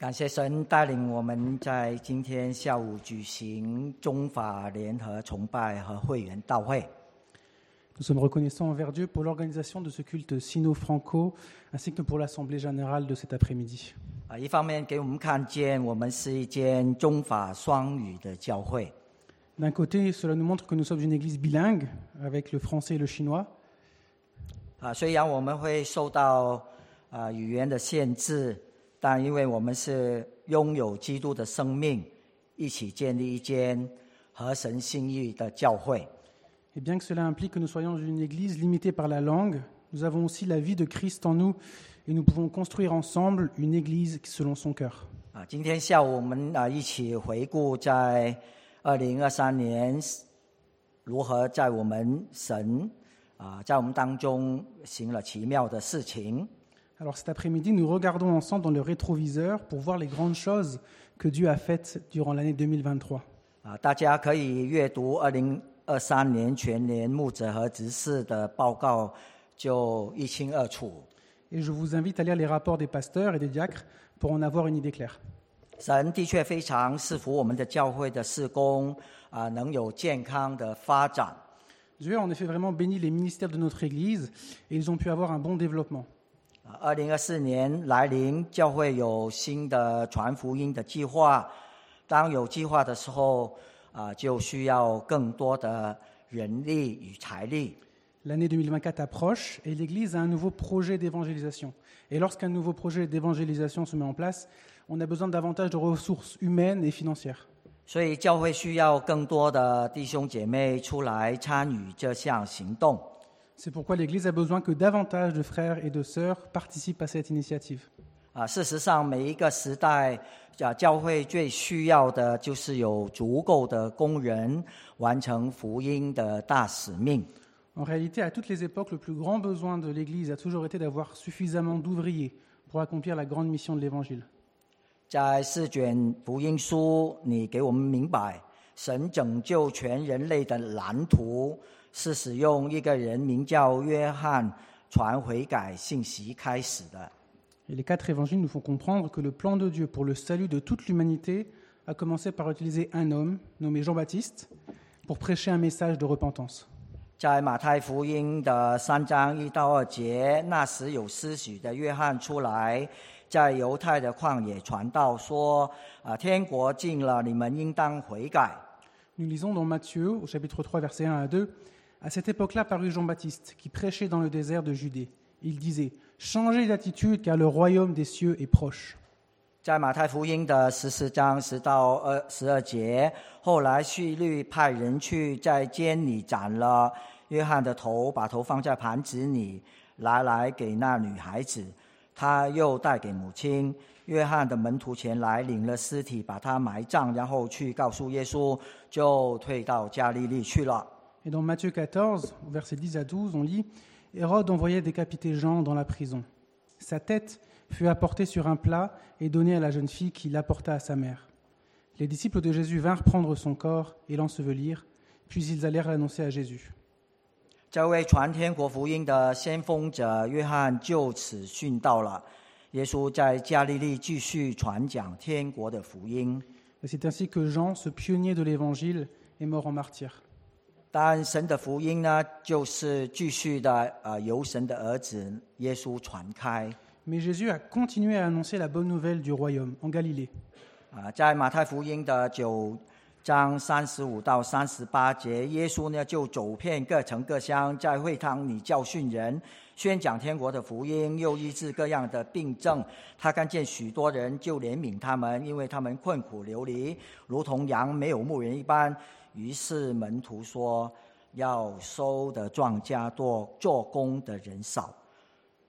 感谢神带领我们在今天下午举行中法联合崇拜和会员大会。Nous sommes reconnaissants envers Dieu pour l'organisation de ce culte sino-franco, ainsi que pour l'Assemblée générale de cet après-midi. 啊，一方面给我们看见我们是一间中法双语的教会，D'un côté, cela nous montre que nous sommes une église bilingue, avec le français et le chinois. 啊，虽然我们会受到啊语言的限制，但因为我们是拥有基督的生命，一起建立一间合神心意的教会。Et bien que cela implique que nous soyons une église limitée par la langue, nous avons aussi la vie de Christ en nous et nous pouvons construire ensemble une église selon son cœur. 啊，今天下午我们啊一起回顾在二零二三年如何在我们神啊在我们当中行了奇妙的事情。Alors cet après-midi, nous regardons ensemble dans le rétroviseur pour voir les grandes choses que Dieu a faites durant l'année 2023. 啊，大家可以阅读二零二三年全年牧者和执事的报告，就一清二楚。 Et je vous invite à lire les rapports des pasteurs et des diacres pour en avoir une idée claire. 神的确非常赐福我们的教会的事工啊，能有健康的发展。 Dieu a en effet vraiment béni les ministères de notre Église et ils ont pu avoir un bon développement. 啊，二零二四年来临，教会有新的传福音的计划。当有计划的时候，啊，就需要更多的人力与财力。L'année 2024 approche et l'Église a un nouveau projet d'évangélisation. Et lorsqu'un nouveau projet d'évangélisation se met en place, on a besoin davantage de ressources humaines et financières. 所以，教会需要更多的弟兄姐妹出来参与这项行动。C'est pourquoi l'Église a besoin que davantage de frères et de sœurs participent à cette initiative. 啊，事实上，每一个时代，啊，教会最需要的就是有足够的工人完成福音的大使命。 En réalité, à toutes les époques, le plus grand besoin de l'Église a toujours été d'avoir suffisamment d'ouvriers pour accomplir la grande mission de l'Évangile. 在四卷福音书，你给我们明白，神拯救全人类的蓝图 是使用一个人名叫约翰传悔改信息开始的。Et les quatre évangiles nous font comprendre que le plan de Dieu pour le salut de toute l'humanité a commencé par utiliser un homme nommé Jean-Baptiste pour prêcher un message de repentance. 在马太福音的三章一到二节，那时有施许的约翰出来，在犹太的旷野传道，说：“啊，天国近了，你们应当悔改。Nous lisons dans Matthieu, au chapitre 3, versets 1 à 2, À cette époque-là parut Jean-Baptiste, qui prêchait dans le désert de Judée. Il disait Changez d'attitude, car le royaume des cieux est proche. ”在马太福音的十四章十到二十二节，后来叙律派人去在监里斩了约翰的头，把头放在盘子里，拿来给那女孩子，他又带给母亲。约翰的门徒前来领了尸体，把他埋葬，然后去告诉耶稣，就退到加利利去了。Et dans Matthieu 14, versets 10 à 12, on lit Hérode envoyait décapiter Jean dans la prison. Sa tête fut apportée sur un plat et donnée à la jeune fille qui l'apporta à sa mère. Les disciples de Jésus vinrent prendre son corps et l'ensevelir, puis ils allèrent l'annoncer à Jésus. C'est ainsi que Jean, ce pionnier de l'Évangile, est mort en martyr. 但神的福音呢，就是继续的呃由神的儿子耶稣传开。Mais Jésus a continué à annoncer la bonne nouvelle du royaume en Galilée. 啊，在马太福音的九章三十五到三十八节，耶稣呢就走遍各城各乡，在会堂里教训人，宣讲天国的福音，又医治各样的病症。他看见许多人，就怜悯他们，因为他们困苦流离，如同羊没有牧人一般。于是门徒说：“要收的庄稼多，做工的人少。”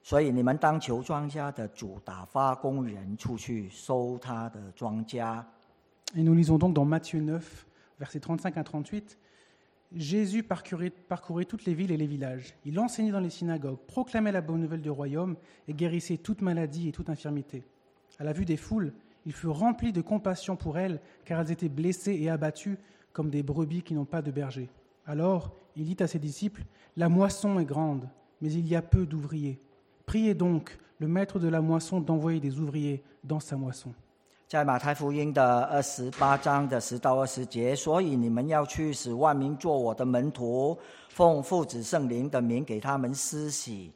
所以你们当求庄稼的主打发工人出去收他的庄稼。 Et nous lisons donc dans Matthieu 9, versets 35 à 38, Jésus parcourait, parcourait toutes les villes et les villages. Il enseignait dans les synagogues, proclamait la bonne nouvelle du royaume et guérissait toute maladie et toute infirmité. À la vue des foules, il fut rempli de compassion pour elles, car elles étaient blessées et abattues comme des brebis qui n'ont pas de berger. Alors il dit à ses disciples, La moisson est grande, mais il y a peu d'ouvriers. Priez donc le maître de la moisson d'envoyer des ouvriers dans sa moisson. 在马太福音的二十八章的十到二十节，所以你们要去使万民做我的门徒，奉父子圣灵的名给他们施洗。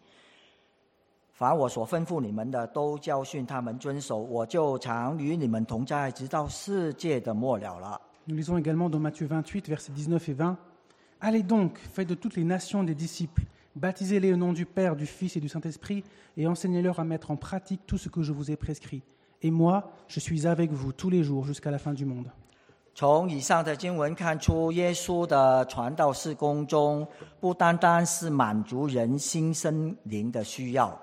凡我所吩咐你们的，都教训他们遵守，我就常与你们同在，直到世界的末了了。 Nous lisons également dans Matthieu 28, versets 19 et 20. Allez donc, faites de toutes les nations des disciples, baptisez-les au nom du Père, du Fils et du Saint-Esprit, et enseignez-leur à mettre en pratique tout ce que je vous ai prescrit. Et moi, je suis avec vous tous les jours jusqu'à la fin du monde. 从以上的经文看出，耶稣的传道事工中，不单单是满足人心身灵的需要，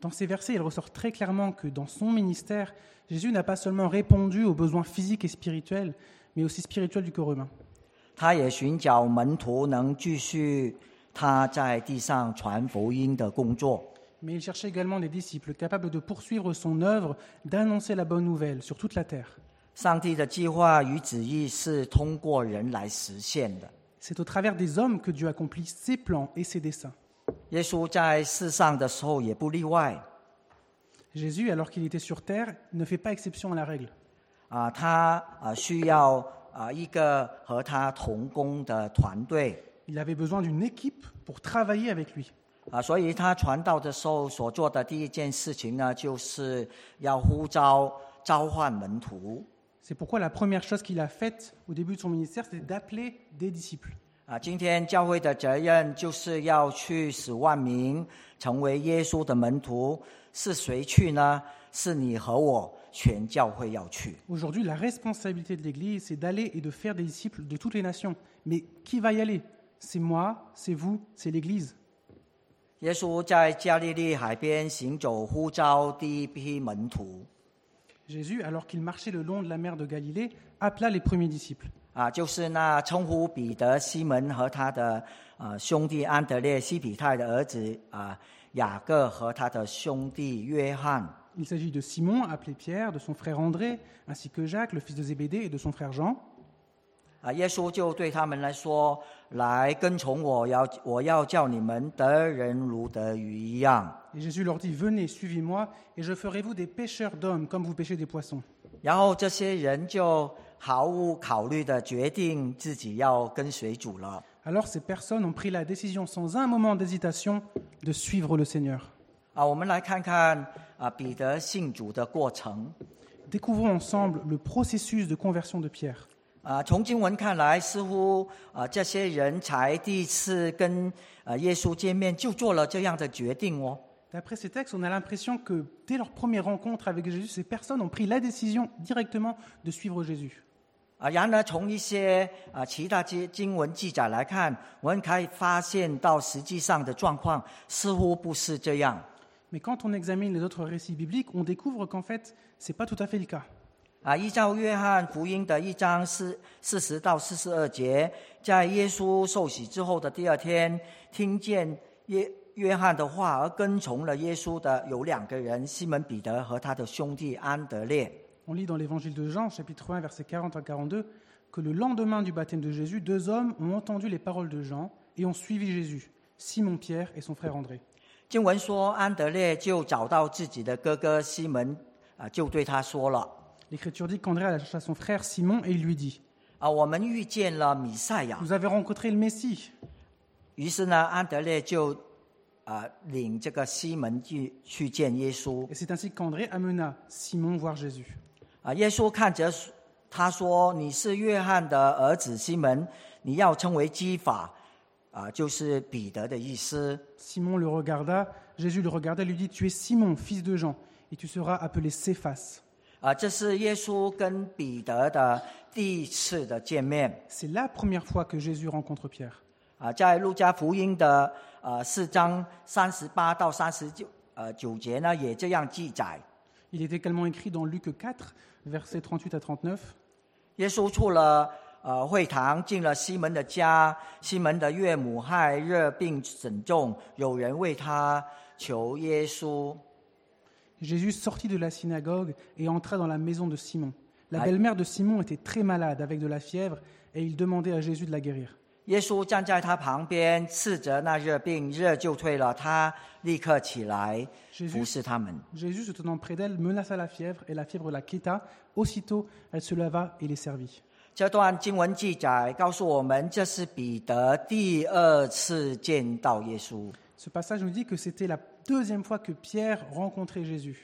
Dans ces versets, il ressort très clairement que dans son ministère, Jésus n'a pas seulement répondu aux besoins physiques et spirituels, mais aussi spirituels du corps humain. Mais il cherchait également des disciples capables de poursuivre son œuvre, d'annoncer la bonne nouvelle sur toute la terre. C'est au travers des hommes que Dieu accomplit ses plans et ses desseins. 耶稣在世上的时候也不例外 Jésus, alors qu'il était sur terre, ne fait pas exception à la règle. 啊，他啊需要啊一个和他同工的团队 Il avait besoin d'une équipe pour travailler avec lui. 啊，所以他传道的时候所做的第一件事情呢，就是要呼召召唤门徒 C'est pourquoi la première chose qu'il a faite au début de son ministère, c'était d'appeler des disciples. 啊。今天教会的责任就是要去使万民成为耶稣的门徒，是谁去呢？是你和我全教会要去。Aujourd'hui, la responsabilité de l'Église, c'est d'aller et de faire des disciples de toutes les nations. Mais qui va y aller C'est moi, c'est vous, c'est l'Église. 耶稣在加利利海边行走，呼召第一批门徒 Jésus, alors qu'il marchait le long de la mer de Galilée, appela les premiers disciples. 啊，就是那称呼彼得、西门和他的呃兄弟安德烈、西比泰的儿子啊雅各和他的兄弟约翰 Il s'agit de Simon, appelé Pierre, de son frère André, ainsi que Jacques, le fils de Zébédée, et de son frère Jean. 啊。耶稣就对他们来说：“来跟从我，要我要叫你们得人如得鱼一样。Et Jésus leur dit, Venez, suivez-moi, et je ferai vous des pêcheurs d'hommes, comme vous pêchez des poissons. ”然后这些人就毫无考虑的决定自己要跟随主了。 Alors ces personnes ont pris la décision sans un moment d'hésitation de suivre le Seigneur. 啊，我们来看看啊彼得信主的过程。 Découvrons ensemble le processus de conversion de Pierre. 啊，从经文看来，似乎啊这些人才第一次跟啊耶稣见面就做了这样的决定哦。 D'après ces textes, on a l'impression que dès leur première rencontre avec Jésus, ces personnes ont pris la décision directement de suivre Jésus. 啊，然而从一些啊其他经经文记载来看，我们可以发现到实际上的状况似乎不是这样。Mais quand on examine les autres récits bibliques, on découvre qu'en fait, c'est pas tout à fait le cas. 啊，依照约翰福音的一章四四十到四十二节，在耶稣受洗之后的第二天，听见约约翰的话而跟从了耶稣的有两个人，西门彼得和他的兄弟安德烈。On lit dans l'évangile de Jean, chapitre 1, versets 40 à 42, que le lendemain du baptême de Jésus, deux hommes ont entendu les paroles de Jean et ont suivi Jésus, Simon-Pierre et son frère André. 经文说，安德烈就找到自己的哥哥西门，啊，就对他说了： L'Écriture dit qu'André alla chercher son frère Simon et il lui dit 啊，我们遇见了弥赛亚。 Vous avez rencontré le Messie. 于是呢，安德烈就啊领这个西门去去见耶稣 Et。c'est ainsi qu'André amena Simon voir Jésus. 啊，耶稣看着他说：“你是约翰的儿子西门，你要称为基法，啊，就是彼得的意思。 Simon le regarda, Jésus le regarda et lui dit Tu es Simon, fils de Jean, et tu seras appelé Céphas. 啊，这是耶稣跟彼得的第一次的见面。 C'est la première fois que Jésus rencontre Pierre. 啊，在路加福音的呃四章三十八到三十九呃九节呢，也这样记载。 Il est également écrit dans Luc 4, versets 38 à 39. 耶稣出了呃会堂，进了西门的家。西门的岳母害热病甚重，有人为他求耶稣。 Jésus sortit de la synagogue et entra dans la maison de Simon. La Aïe. belle-mère de Simon était très malade avec de la fièvre et il demandait à Jésus de la guérir. 耶稣站在他旁边，斥责那热病，热就退了，他立刻起来服侍他们。Jésus, se tenant près d'elle, menaça la fièvre, et la fièvre la quitta. Aussitôt, elle se leva et les servit. 这段经文记载告诉我们，这是彼得第二次见到耶稣。Ce passage nous dit que c'était la deuxième fois que Pierre rencontrait Jésus.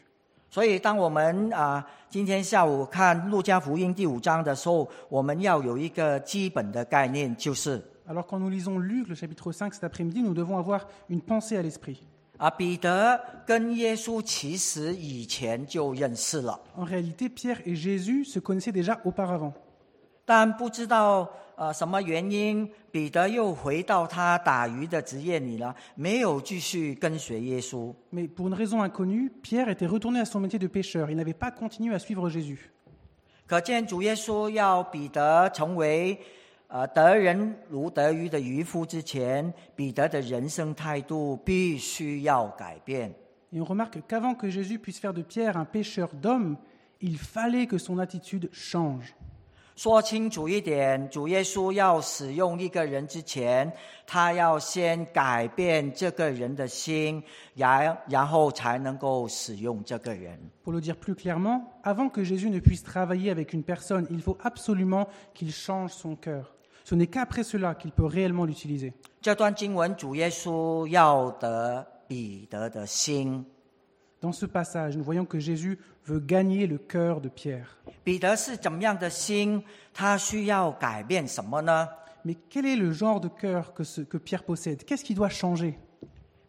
所以，当我们啊今天下午看路加福音第五章的时候，我们要有一个基本的概念，就是 Alors quand nous lisons Luc, le chapitre 5, cet après-midi, nous devons avoir une pensée à l'esprit. 啊，彼得跟耶稣其实以前就认识了， En réalité, Pierre et Jésus se connaissaient déjà auparavant. 但不知道呃什么原因，彼得又回到他打鱼的职业里了，没有继续跟随耶稣。 Mais pour une raison inconnue, Pierre était retourné à son métier de pêcheur. Il n'avait pas continué à suivre Jésus. 可见主耶稣要彼得成为 呃得人如得鱼的渔夫之前，彼得的人生态度必须要改变。 Et on remarque qu'avant que Jésus puisse faire de Pierre un pêcheur d'hommes, il fallait que son attitude change. 说清楚一点，主耶稣要使用一个人之前，他要先改变这个人的心，然然后才能够使用这个人。 Pour le dire plus clairement, avant que Jésus ne puisse travailler avec une personne, il faut absolument qu'il change son cœur. Ce n'est qu'après cela qu'il peut réellement l'utiliser. 这段经文，主耶稣要得彼得的心。 Dans ce passage, nous voyons que Jésus veut gagner le cœur de Pierre. 彼得是怎么样的心？他需要改变什么呢？ Mais quel est le genre de cœur que, ce- que Pierre possède Qu'est-ce qui doit changer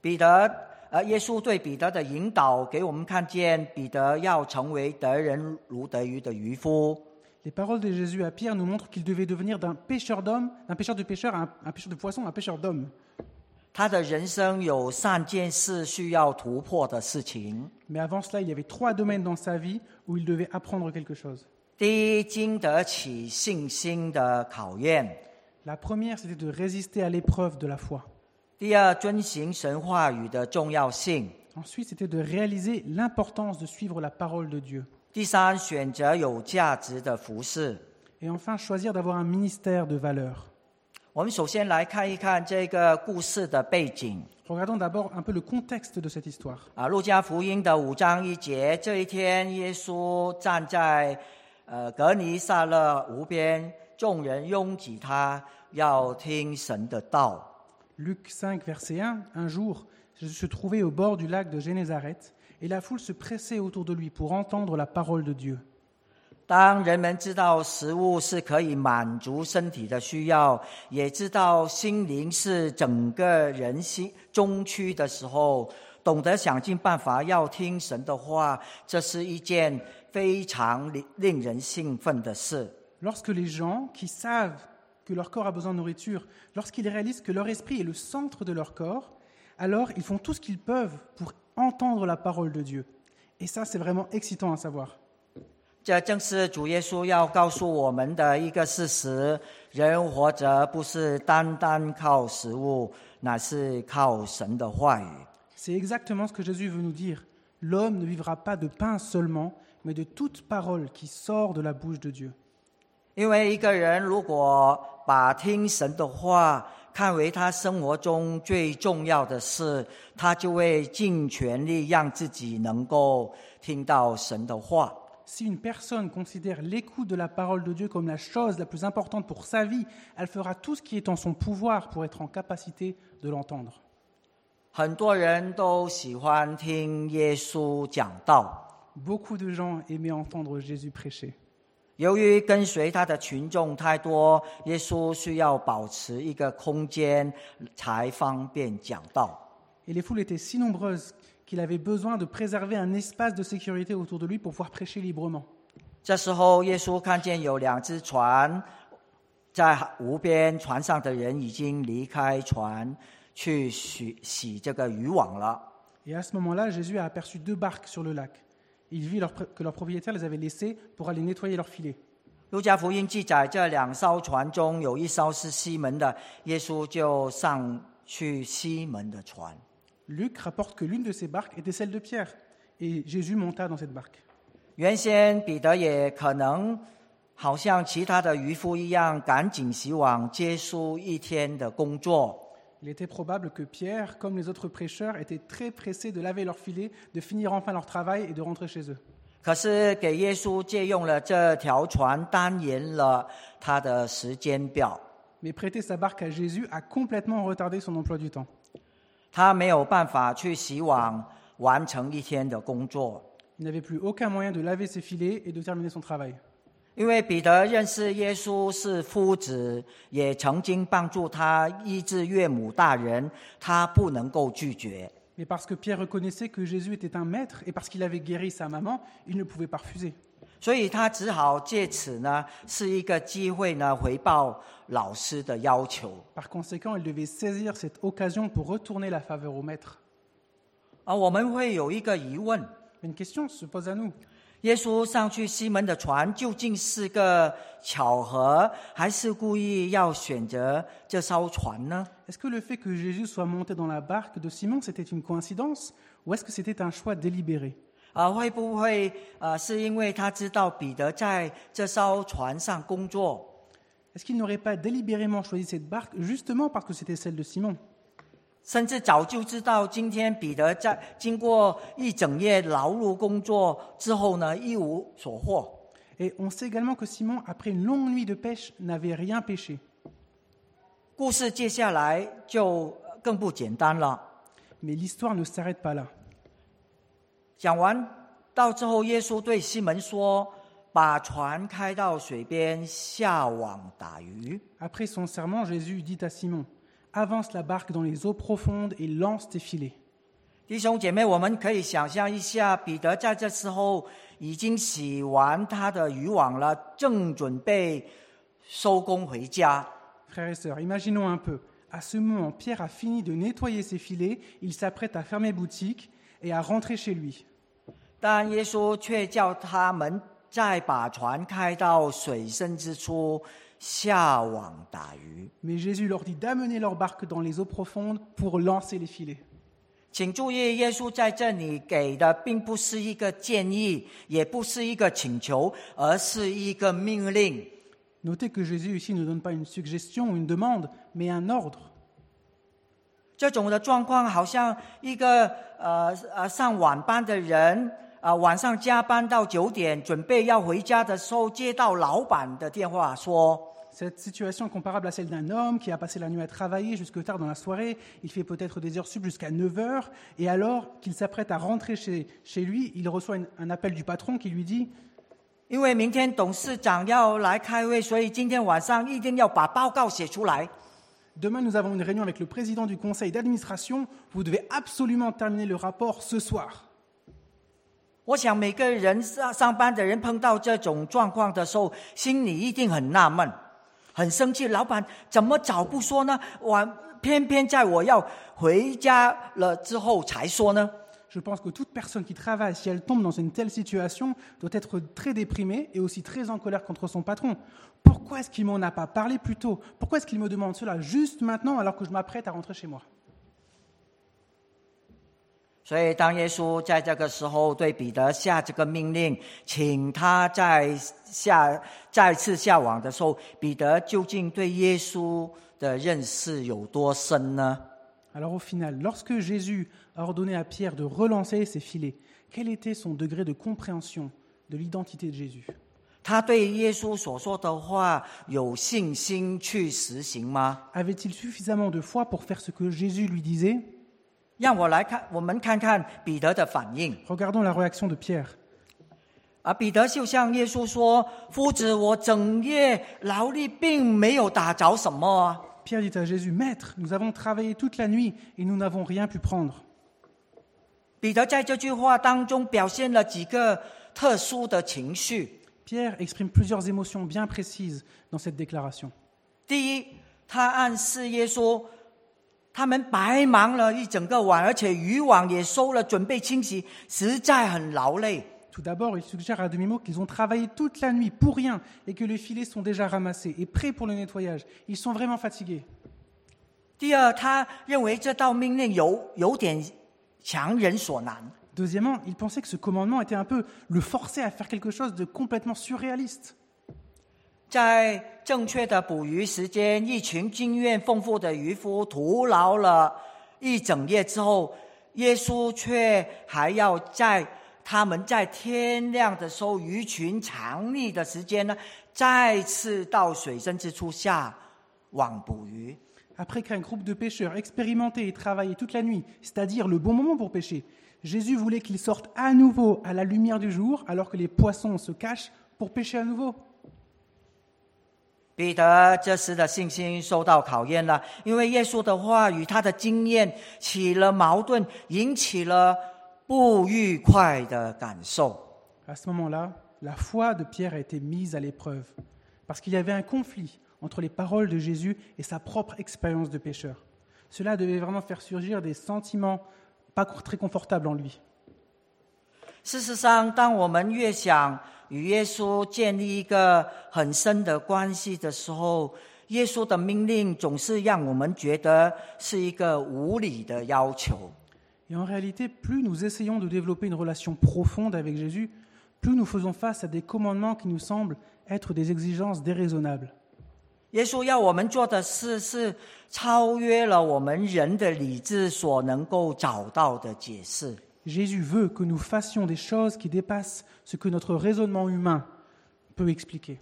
彼得，呃，耶稣对彼得的引导，给我们看见彼得要成为得人如得鱼的渔夫。 les paroles de Jésus à Pierre nous montrent qu'il devait devenir d'un pêcheur d'hommes, d'un pêcheur de pêcheurs un, un pêcheur de poissons, un pêcheur d'hommes. Mais avant cela, il y avait trois domaines dans sa vie où il devait apprendre quelque chose. La première, c'était de résister à l'épreuve de la foi. Ensuite, c'était de réaliser l'importance de suivre la parole de Dieu. 第三，选择有价值的服饰。Et enfin, choisir d'avoir un ministère de valeur. 我们首先来看一看这个故事的背景。Regardons d'abord un peu le contexte de cette histoire. 啊，路加福音的五章一节，这一天，耶稣站在呃格尼撒勒湖边，众人拥挤他，要听神的道。Luc 5, verset 1. Un jour, se trouvait au bord du lac de Génézareth, et la foule se pressait autour de lui pour entendre la parole de Dieu. Lorsque les gens qui savent que leur corps a besoin de nourriture, lorsqu'ils réalisent que leur esprit est le centre de leur corps, alors ils font tout ce qu'ils peuvent pour entendre la parole de Dieu. Et ça, c'est vraiment excitant à savoir. 这正是主耶稣要告诉我们的一个事实：人活着不是单单靠食物，乃是靠神的话语。 C'est exactement ce que Jésus veut nous dire. L'homme ne vivra pas de pain seulement, mais de toute parole qui sort de la bouche de Dieu. 因为一个人如果把听神的话 看为他生活中最重要的事，他就会尽全力让自己能够听到神的话。Si une personne considère l'écoute de la parole de Dieu comme la chose la plus importante pour sa vie, elle fera tout ce qui est en son pouvoir pour être en capacité de l'entendre. 很多人都喜欢听耶稣讲道，Beaucoup de gens aimaient entendre Jésus prêcher. 由于跟随他的群众太多，耶稣需要保持一个空间才方便讲道。Et les foules étaient si nombreuses qu'il avait besoin de préserver un espace de sécurité autour de lui pour pouvoir prêcher librement. 这时候，耶稣看见有两只船在湖边，船上的人已经离开船去洗洗这个渔网了。Et à ce moment-là, Jésus a aperçu deux barques sur le lac. Il vit leur- que leurs propriétaires les avaient laissées pour aller nettoyer leurs filets. 路加福音记载，这两艘船中有一艘是西门的，耶稣就上去西门的船。 Luc rapporte que l'une de ces barques était celle de Pierre. Et Jésus monta dans cette barque. 原先彼得也可能 好像其他的渔夫一样，赶紧洗网，结束一天的工作。 Il était probable que Pierre, comme les autres prêcheurs, étaient très pressés de laver leurs filets, de finir enfin leur travail et de rentrer chez eux. 可是给耶稣借用了这条船，单延了他的时间表， Mais prêter sa barque à Jésus a complètement retardé son emploi du temps. 他没有办法去洗网，完成一天的工作。 Il n'avait plus aucun moyen de laver ses filets et de terminer son travail. 因为彼得认识耶稣是夫子，也曾经帮助他医治岳母大人，他不能够拒绝。Mais parce que Pierre reconnaissait que Jésus était un maître et parce qu'il avait guéri sa maman, il ne pouvait pas refuser. 所以他只好借此呢，是一个机会呢，回报老师的要求。Par conséquent, il devait saisir cette occasion pour retourner la faveur au maître. 啊，我们会有一个疑问：Une question se pose à nous. 耶稣上去西门的船，究竟是个巧合，还是故意要选择这艘船呢？ Est-ce que le fait que Jésus soit monté dans la barque de Simon, c'était une coïncidence ou est-ce que c'était un choix délibéré 啊，会不会啊，是因为他知道彼得在这艘船上工作？ Est-ce qu'il n'aurait pas délibérément choisi cette barque justement parce que c'était celle de Simon 甚至早就知道今天彼得在经过一整夜劳碌工作之后呢，一无所获。Et on sait également que Simon, après une longue nuit de pêche, n'avait rien pêché. 故事接下来就更不简单了。Mais l'histoire ne s'arrête pas là. 讲完到之后，耶稣对西门说：“把船开到水边，下网打鱼。Après son serment, Jésus dit à Simon Avance la barque dans les eaux profondes et lance tes filets. ”弟兄姐妹，我们可以想象一下，彼得在这时候已经洗完他的渔网了，正准备收工回家。 Frères et sœurs, imaginons un peu. À ce moment, Pierre a fini de nettoyer ses filets, il s'apprête à fermer boutique et à rentrer chez lui. 但耶稣却叫他们再把船开到水深之处，下网打鱼。 Mais Jésus leur dit d'amener leur barque dans les eaux profondes pour lancer les filets. 请注意，耶稣在这里给的并不是一个建议，也不是一个请求，而是一个命令。Notez que Jésus ici ne donne pas une suggestion ou une demande, mais un ordre. 这种的状况，好像一个呃呃上晚班的人，啊、晚上加班到九点，准备要回家的时候，接到老板的电话说 Cette situation est comparable à celle d'un homme qui a passé la nuit à travailler jusque tard dans la soirée, il fait peut-être des heures sup jusqu'à 9 heures, et alors qu'il s'apprête à rentrer chez, chez lui, il reçoit un appel du patron qui lui dit Demain, nous avons une réunion avec le président du conseil d'administration. Vous devez absolument terminer le rapport ce soir. Je pense 每个人上上班的人碰到这种状况的时候，心里一定很纳闷，很生气。老板怎么早不说呢？晚偏偏在我要回家了之后才说呢？ Je pense que toute personne qui travaille, si elle tombe dans une telle situation, doit être très déprimée et aussi très en colère contre son patron. Pourquoi est-ce qu'il m'en a pas parlé plus tôt Pourquoi est-ce qu'il me demande cela juste maintenant alors que je m'apprête à rentrer chez moi 所以，当耶稣在这个时候对彼得下这个命令，请他在下再次下网的时候，彼得究竟对耶稣的认识有多深呢？ Alors au final, lorsque Jésus a ordonné à Pierre de relancer ses filets, quel était son degré de compréhension de l'identité de Jésus 他对耶稣所说的话有信心去实行吗？ Avait-il suffisamment de foi pour faire ce que Jésus lui disait 让我来看，我们看看彼得的反应。Regardons la réaction de Pierre. 啊，彼得就向耶稣说：“夫子，我整夜劳力，并没有打着什么啊。Pierre dit à Jésus, Maître, nous avons travaillé toute la nuit et nous n'avons rien pu prendre. ”彼得在这句话当中表现了几个特殊的情绪。Pierre exprime plusieurs émotions bien précises dans cette déclaration. 第一，他暗示耶稣，他们白忙了一整个晚，而且渔网也收了，准备清洗，实在很劳累。 Tout d'abord, il suggère à demi-mot qu'ils ont travaillé toute la nuit pour rien et que les filets sont déjà ramassés et prêts pour le nettoyage. Ils sont vraiment fatigués. 第二，他认为这道命令有有点强人所难。 Deuxièmement, il pensait que ce commandement était un peu le forcer à faire quelque chose de complètement surréaliste. 在正确的捕鱼时间，一群经验丰富的渔夫徒劳了一整夜之后，耶稣却还要在他们在天亮的时候，鱼群藏匿的时间呢，再次到水深之处下网捕鱼。Après qu'un groupe de pêcheurs expérimenté et travaillé toute la nuit, c'est-à-dire le bon moment pour pêcher, Jésus voulait qu'ils sortent à nouveau à la lumière du jour alors que les poissons se cachent pour pêcher à nouveau. 彼得这时的信心受到考验了，因为耶稣的话与他的经验起了矛盾，引起了不愉快的感受。 À ce moment-là, la foi de Pierre a été mise à l'épreuve parce qu'il y avait un conflit entre les paroles de Jésus et sa propre expérience de pêcheur. Cela devait vraiment faire surgir des sentiments pas très confortables en lui. 事实上，当我们越想 与耶稣建立一个很深的关系的时候，耶稣的命令总是让我们觉得是一个无理的要求。Et en réalité, plus nous essayons de développer une relation profonde avec Jésus, plus nous faisons face à des commandements qui nous semblent être des exigences déraisonnables. 耶稣要我们做的事是超越了我们人的理智所能够找到的解释。Jésus veut que nous fassions des choses qui dépassent ce que notre raisonnement humain peut expliquer.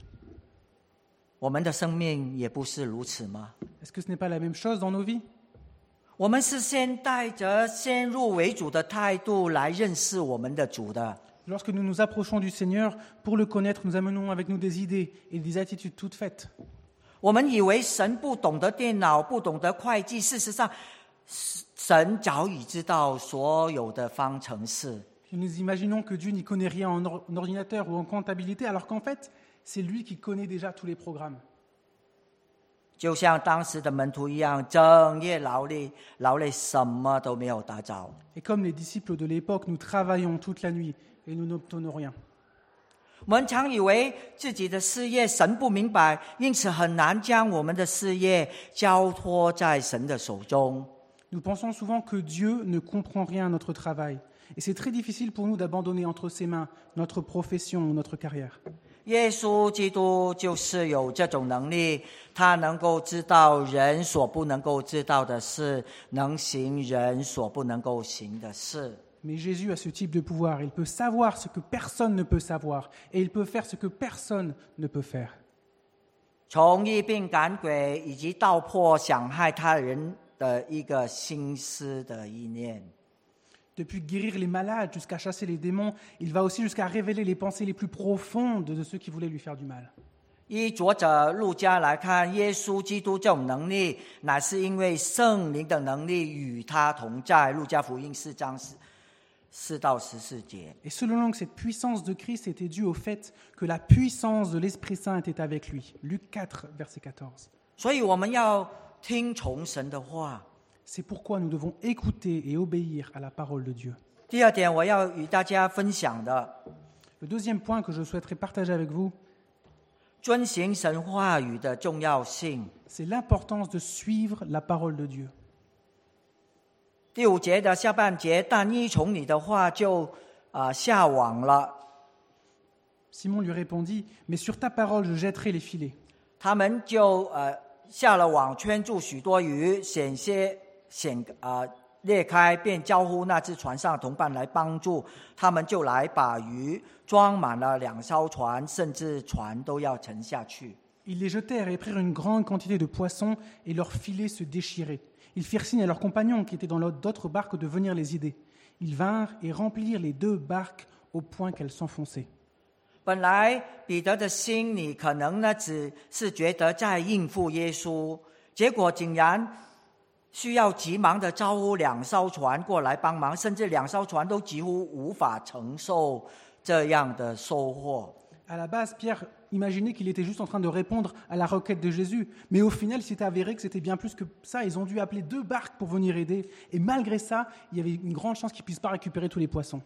Est-ce que ce n'est pas la même chose dans nos vies? Lorsque nous nous approchons du Seigneur, pour le connaître, nous amenons avec nous des idées et des attitudes toutes faites. 神早已知道所有的方程式。Nous imaginons que Dieu n'y connaît rien en, or- en ordinateur ou en comptabilité, alors qu'en fait, c'est lui qui connaît déjà tous les programmes. 就像当时的门徒一样，整夜劳力，劳累什么都没有得着。Et comme les disciples de l'époque, nous travaillons toute la nuit et nous n'obtenons rien. 我们常以为自己的事业神不明白，因此很难将我们的事业交托在神的手中。Nous pensons souvent que Dieu ne comprend rien à notre travail. Et c'est très difficile pour nous d'abandonner entre ses mains notre profession ou notre carrière. 耶稣基督就是有这种能力，他能够知道人所不能够知道的事，能行人所不能够行的事。 Mais Jésus a ce type de pouvoir. Il peut savoir ce que personne ne peut savoir. Et il peut faire ce que personne ne peut faire. 从疫病赶鬼以及道破想害他人 的一个心思的意念。 Depuis guérir les malades jusqu'à chasser les démons, il va aussi jusqu'à révéler les pensées les plus profondes de ceux qui voulaient lui faire du mal. 依作者路加来看，耶稣基督这种能力，乃是因为圣灵的能力与他同在。路加福音四章四四到十四节。 Et selon nous, cette puissance de Christ était due au fait que la puissance de l'Esprit Saint était avec lui. Luc 4, verset 14. 所以我们要听从神的话。 C'est pourquoi nous devons écouter et obéir à la parole de Dieu. 第二点，我要与大家分享的， Le deuxième point que je souhaiterais partager avec vous, 遵行神话语的重要性。 c'est l'importance de suivre la parole de Dieu. 第五节的下半节，但依从你的话就啊、下网了。 Simon lui répondit, Mais sur ta parole, je jetterai les filets. 他们就呃 下了网，圈住许多鱼，险些险啊、裂开，便招呼那只船上的同伴来帮助。他们就来把鱼装满了两艘船，甚至船都要沉下去。 Ils les jetèrent et prirent une grande quantité de poissons, et leurs filets se déchiraient. Ils firent signe à leurs compagnons qui étaient dans l'autre- d'autres barques de venir les aider. Ils vinrent et remplirent les deux barques au point qu'elles s'enfonçaient. 本来彼得的心里可能呢只是觉得在应付耶稣，结果竟然需要急忙的招呼两艘船过来帮忙，甚至两艘船都几乎无法承受这样的收获。 À la base, Pierre imaginait qu'il était juste en train de répondre à la requête de Jésus, mais au final, il s'est avéré que c'était bien plus que ça. Ils ont dû appeler deux barques pour venir aider, et malgré ça, il y avait une grande chance qu'ils ne puissent pas récupérer tous les poissons.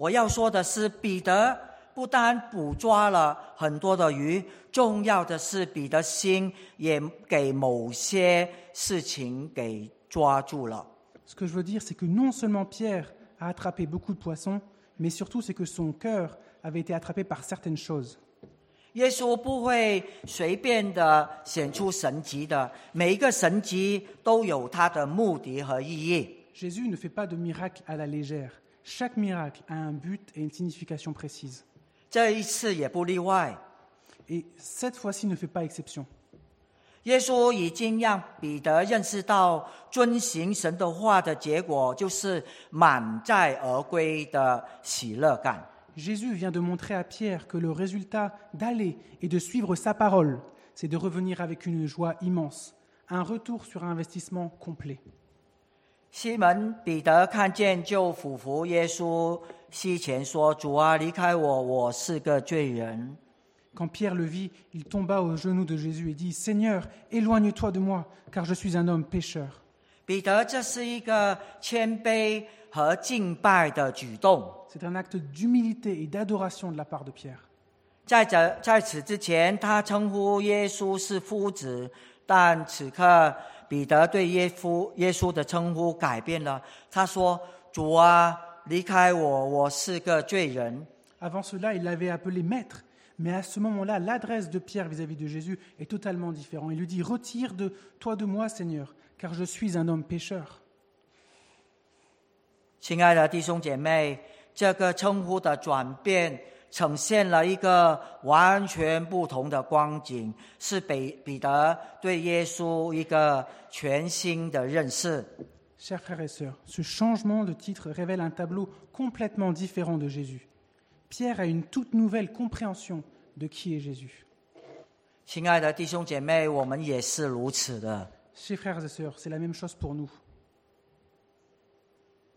我要说的是，彼得不单捕抓了很多的鱼，重要的是彼得心也给某些事情给抓住了。Ce que je veux dire, c'est que non seulement Pierre a attrapé beaucoup de poissons, mais surtout c'est que son cœur avait été attrapé par certaines choses. 耶稣不会随便的显出神迹的，每一个神迹都有它的目的和意义。Jésus ne fait pas de miracle à la légère. Chaque miracle a un but et une signification précise. 这一次也不例外。 Et cette fois-ci ne fait pas exception. 耶稣已经让彼得认识到，遵行神的话的结果就是满载而归的喜乐感。 Jésus vient de montrer à Pierre que le résultat d'aller et de suivre sa parole, c'est de revenir avec une joie immense, un retour sur un investissement complet. 西门彼得看见，就俯伏耶稣膝前说：“主啊，离开我，我是个罪人。Quand Pierre le vit, il tomba aux genoux de Jésus et dit Seigneur, éloigne-toi de moi, car je suis un homme pécheur. ”彼得这是一个谦卑和敬拜的举动。C'est un acte d'humilité et d'adoration de la part de Pierre. 在这在此之前，他称呼耶稣是夫子，但此刻 彼得对耶夫耶稣的称呼改变了。他说：“主啊，离开我，我是个罪人。 Avant cela, il l'avait appelé maître. Mais à ce moment-là, l'adresse de Pierre vis-à-vis de Jésus est totalement différente. Il lui dit Retire de toi de moi, Seigneur, car je suis un homme pécheur. ”亲爱的弟兄姐妹，这个称呼的转变， 呈现了一个完全不同的光景，是彼彼得对耶稣一个全新的认识。Chers frères et sœurs, ce changement de titre révèle un tableau complètement différent de Jésus. Pierre a une toute nouvelle compréhension de qui est Jésus. 亲爱的弟兄姐妹，我们也是如此的。Chers frères et sœurs, c'est la même chose pour nous.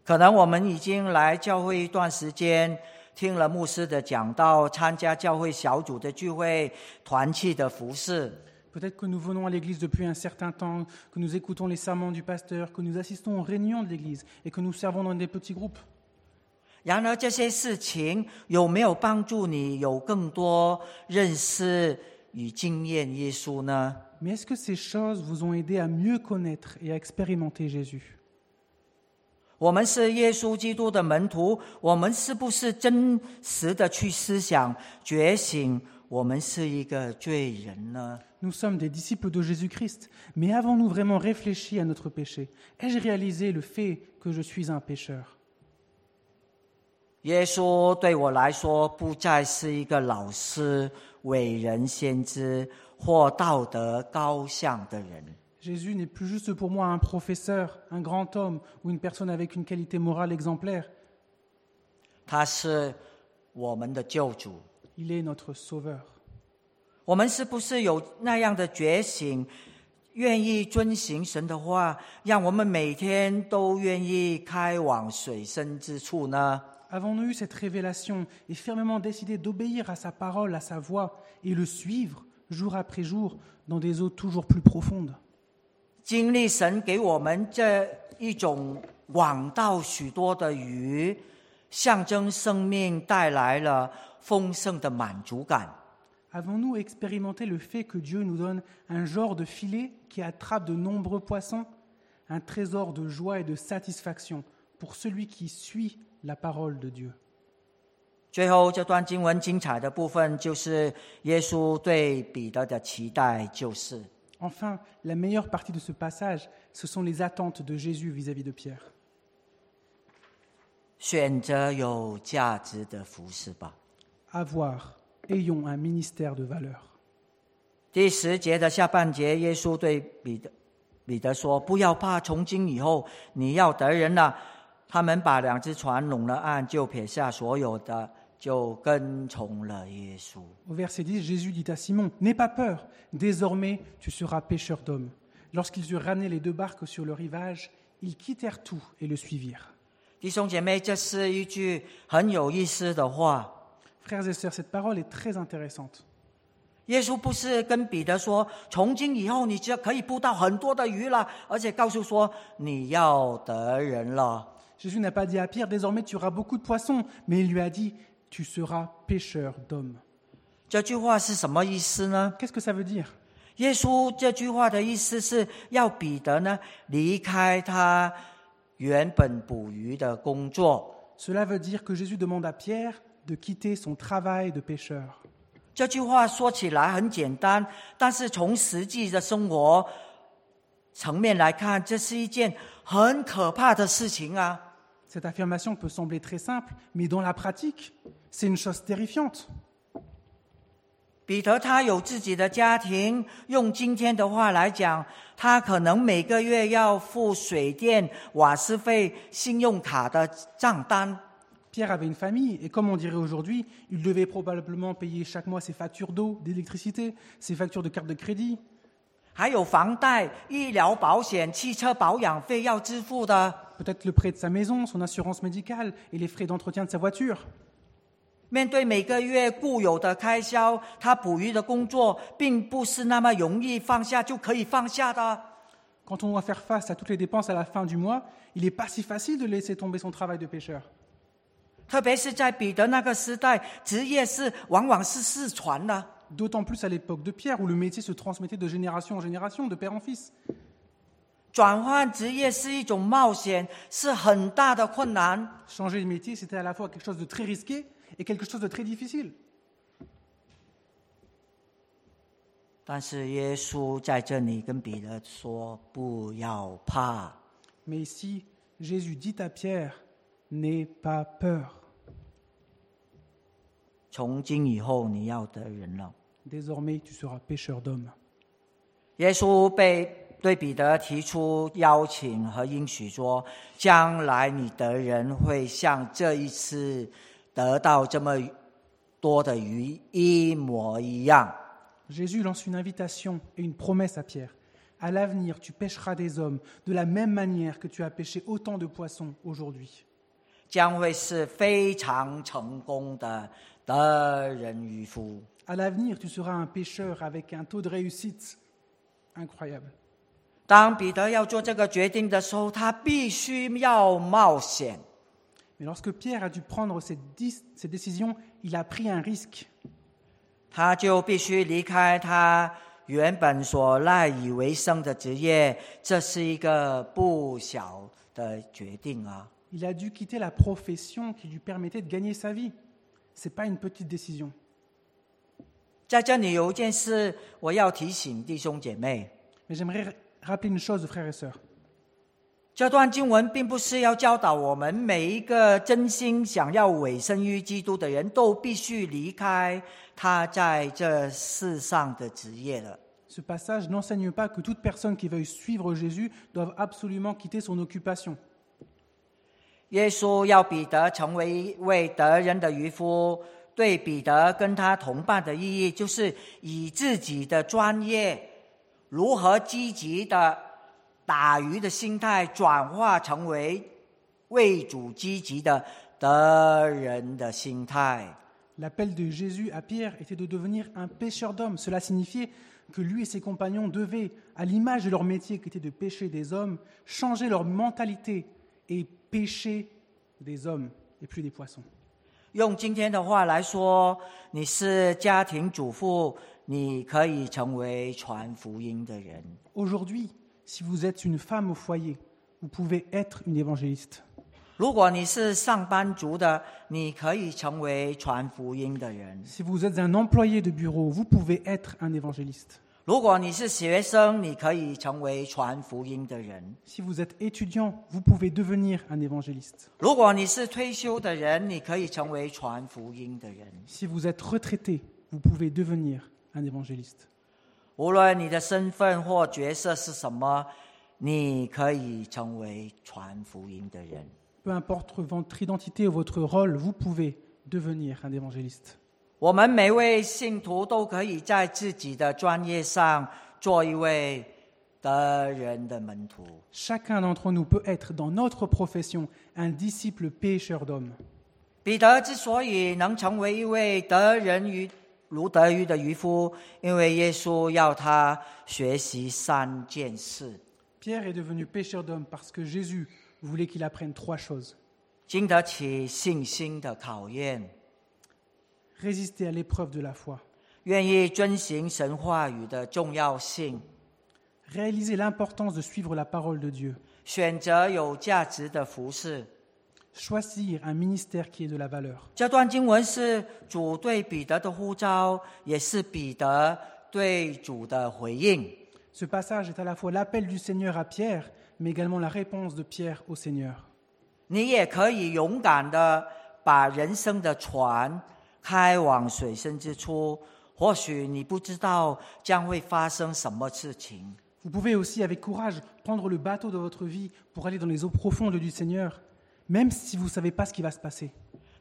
可能我们已经来教会一段时间，听了牧师的讲道，参加教会小组的聚会、团契的服饰。 Peut-être que nous venons à l'Église depuis un certain temps, que nous écoutons les sermons du pasteur, que nous assistons aux réunions de l'Église et que nous servons dans des petits groupes. 然而，这些事情有没有帮助你有更多认识与经验耶稣呢？ Mais est-ce que ces choses vous ont aidé à mieux connaître et à expérimenter Jésus 我们是耶稣基督的门徒，我们是不是真实的去思想觉醒？我们是一个罪人呢？Nous sommes des disciples de Jésus-Christ, mais avons-nous vraiment réfléchi à notre péché Ai-je réalisé le fait que je suis un pécheur 耶稣对我来说，不再是一个老师、伟人、先知或道德高尚的人。Jésus n'est plus juste pour moi un professeur, un grand homme ou une personne avec une qualité morale exemplaire. 他是我们的救主。 Il est notre sauveur. 我们是不是有那样的觉醒，愿意遵行神的话，让我们每天都愿意开往水深之处呢？ Avons-nous eu cette révélation et fermement décidé d'obéir à sa parole, à sa voix et le suivre jour après jour dans des eaux toujours plus profondes 经历神给我们这一种网到许多的鱼，象征生命带来了丰盛的满足感。Avons-nous expérimenté le fait que Dieu nous donne un genre de filet qui attrape de nombreux poissons Un trésor de joie et de satisfaction pour celui qui suit la parole de Dieu. 最后这段经文精彩的部分，就是耶稣对彼得的期待，就是。Enfin, la meilleure partie de ce passage, ce sont les attentes de Jésus vis-à-vis de Pierre. 选择有价值的服饰吧。 Avoir, ayons un ministère de valeur. 第十节的下半节，耶稣对彼得彼得说：“不要怕，从今以后你要得人了。”他们把两只船拢了岸，就撇下所有的，就跟从了耶稣。 Au verset 10, Jésus dit à Simon, N'aie pas peur, désormais tu seras pêcheur d'hommes. Lorsqu'ils eurent ramené les deux barques sur le rivage, ils quittèrent tout et le suivirent. Frères et sœurs, cette parole est très intéressante. Jésus n'a pas dit à Pierre, désormais tu auras beaucoup de poissons, mais il lui a dit, tu seras pêcheur d'hommes. 这句话是什么意思呢？ Qu'est-ce que ça veut dire 耶稣这句话的意思是要彼得呢离开他原本捕鱼的工作， Cela veut dire que Jésus demande à Pierre de quitter son travail de pêcheur. 这句话说起来很简单，但是从实际的生活层面来看，这是一件很可怕的事情啊！ Cette affirmation peut sembler très simple, mais dans la pratique, c'est une chose terrifiante. 彼得他有自己的家庭，用今天的话来讲，他可能每个月要付水电、瓦斯费、信用卡的账单。 Pierre avait une famille, et comme on dirait aujourd'hui, il devait probablement payer chaque mois ses factures d'eau, d'électricité, ses factures de carte de crédit, 还有房贷、医疗保险、汽车保养费要支付的。 peut-être le prêt de sa maison, son assurance médicale et les frais d'entretien de sa voiture. 面对每个月固有的开销，他捕鱼的工作并不是那么容易放下就可以放下的。 Quand on doit faire face à toutes les dépenses à la fin du mois, il n'est pas si facile de laisser tomber son travail de pêcheur. 特别是在彼得那个时代，职业是往往是世传的。 D'autant plus à l'époque de Pierre, où le métier se transmettait de génération en génération, de père en fils. 转换职业是一种冒险，是很大的困难。Changer de métier, c'était à la fois quelque chose de très risqué et quelque chose de très difficile. 但是耶稣在这里跟彼得说：“不要怕，Mais ici, Jésus dit à Pierre, n'aie pas peur. 从今以后你要得人了。Désormais, tu seras pêcheur d'hommes. ”耶稣被对彼得提出邀请和应许说：“将来你得人会像这一次得到这么多的鱼一模一样。” Jésus lance une invitation et une promesse à Pierre. À l'avenir, tu pêcheras des hommes de la même manière que tu as pêché autant de poissons aujourd'hui. 将会是非常成功的得人渔夫。À l'avenir, tu seras un pêcheur avec un taux de réussite incroyable. 当彼得要做这个决定的时候，他必须要冒险。Mais lorsque Pierre a dû prendre cette, dis- cette décision, il a pris un risque. 他就必须离开他原本所赖以为生的职业，这是一个不小的决定啊！Il a dû quitter la profession qui lui permettait de gagner sa vie. Ce n'est pas une petite décision. 在这里有一件事，我要提醒弟兄姐妹：Mais j'aimerais rappeler une chose, frères et sœurs. 这段经文并不是要教导我们每一个真心想要委身于基督的人都必须离开他在这世上的职业了。Ce passage n'enseigne pas que toute personne qui veuille suivre Jésus doive absolument quitter son occupation. 耶稣要彼得成为一位得人的渔夫，对彼得跟他同伴的意义，就是以自己的专业 如何积极的打鱼的心态，转化成为为主积极的得人的心态。 L'appel de Jésus à Pierre était de devenir un pêcheur d'hommes. Cela signifiait que lui et ses compagnons devaient, à l'image de leur métier qui était de pêcher des hommes, changer leur mentalité et pêcher des hommes et plus des poissons. 用今天的话来说，你是家庭主妇， 你可以成为传福音的人。 Aujourd'hui, si vous êtes une femme au foyer, vous pouvez être une évangéliste. 如果你是上班族的，你可以成为传福音的人； Si vous êtes un employé de bureau, vous pouvez être un évangéliste. 如果你是学生，你可以成为传福音的人； Si vous êtes étudiant, vous pouvez devenir un évangéliste. 如果你是退休的人，你可以成为传福音的人。 Si vous êtes retraité, vous pouvez devenir un évangéliste. 无论你的身份或角色是什么，你可以成为传福音的人。 Peu importe votre identité ou votre rôle, vous pouvez devenir un évangéliste. 我们每位信徒都可以在自己的专业上做一位得人的门徒。 Chacun d'entre nous peut être dans notre profession un disciple pêcheur d'hommes. 彼得之所以能成为一位得人于 如得鱼的渔夫，因为耶稣要他学习三件事： Pierre est devenu pêcheur d'hommes parce que Jésus voulait qu'il apprenne trois choses. 经得起信心的考验， Résister à l'épreuve de la foi, 愿意遵行神话语的重要性， réaliser l'importance de suivre la parole de Dieu, 选择有价值的服饰， choisir un ministère qui est de la valeur. 这段经文是主对彼得的呼召，也是彼得对主的回应。 Ce passage est à la fois l'appel du Seigneur à Pierre, mais également la réponse de Pierre au Seigneur. 你也可以勇敢的把人生的船开往水深之处。或许你不知道将会发生什么事情， Vous pouvez aussi, avec courage, prendre le bateau de votre vie pour aller dans les eaux profondes du Seigneur, même si vous ne savez pas ce qui va se passer.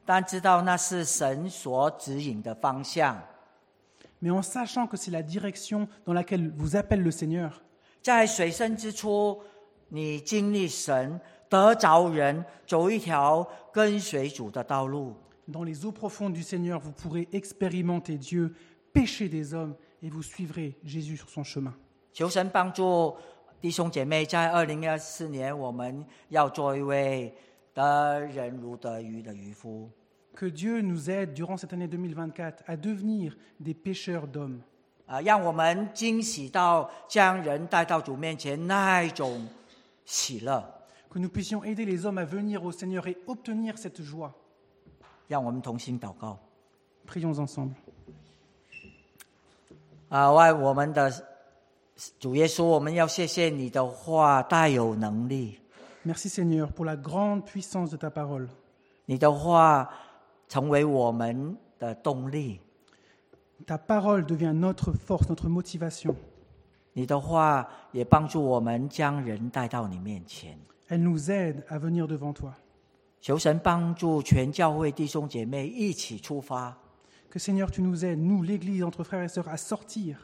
但知道那是神所指引的方向。 Mais en sachant que c'est la direction dans laquelle vous appelle le Seigneur, 在水深之处，你经历神，得着人，走一条跟随主的道路。 dans les eaux profondes du Seigneur, vous pourrez expérimenter Dieu, pécher des hommes, et vous suivrez Jésus sur son chemin. 求神帮助弟兄姐妹，在二零二四年，我们要做一位得人如得鱼的渔夫。 Que Dieu nous aide durant cette année 2024 à devenir des pêcheurs d'hommes. Que nous puissions aider les hommes à venir au Seigneur et obtenir cette joie. Prions ensemble. 为我们的主耶稣，我们要谢谢你的话大有能力， Merci Seigneur pour la grande puissance de ta parole. 你的话成为我们的动力， Ta parole devient notre force, notre motivation. 你的话也帮助我们将人带到你面前。 Elle nous aide à venir devant toi. 求神帮助全教会弟兄姐妹一起出发， Que Seigneur, tu nous aides, nous, l'Église, entre frères et sœurs, à sortir,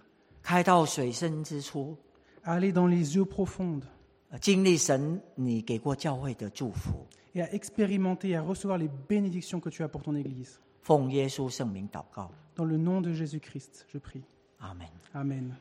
开到水深之处， à aller dans les yeux profondes 呃 经历神你给过教会的祝福。 et à expérimenter, à recevoir les bénédictions que tu as pour ton Église. 奉耶稣圣名祷告， Dans le nom de Jésus-Christ, je prie. 阿门。 Amen.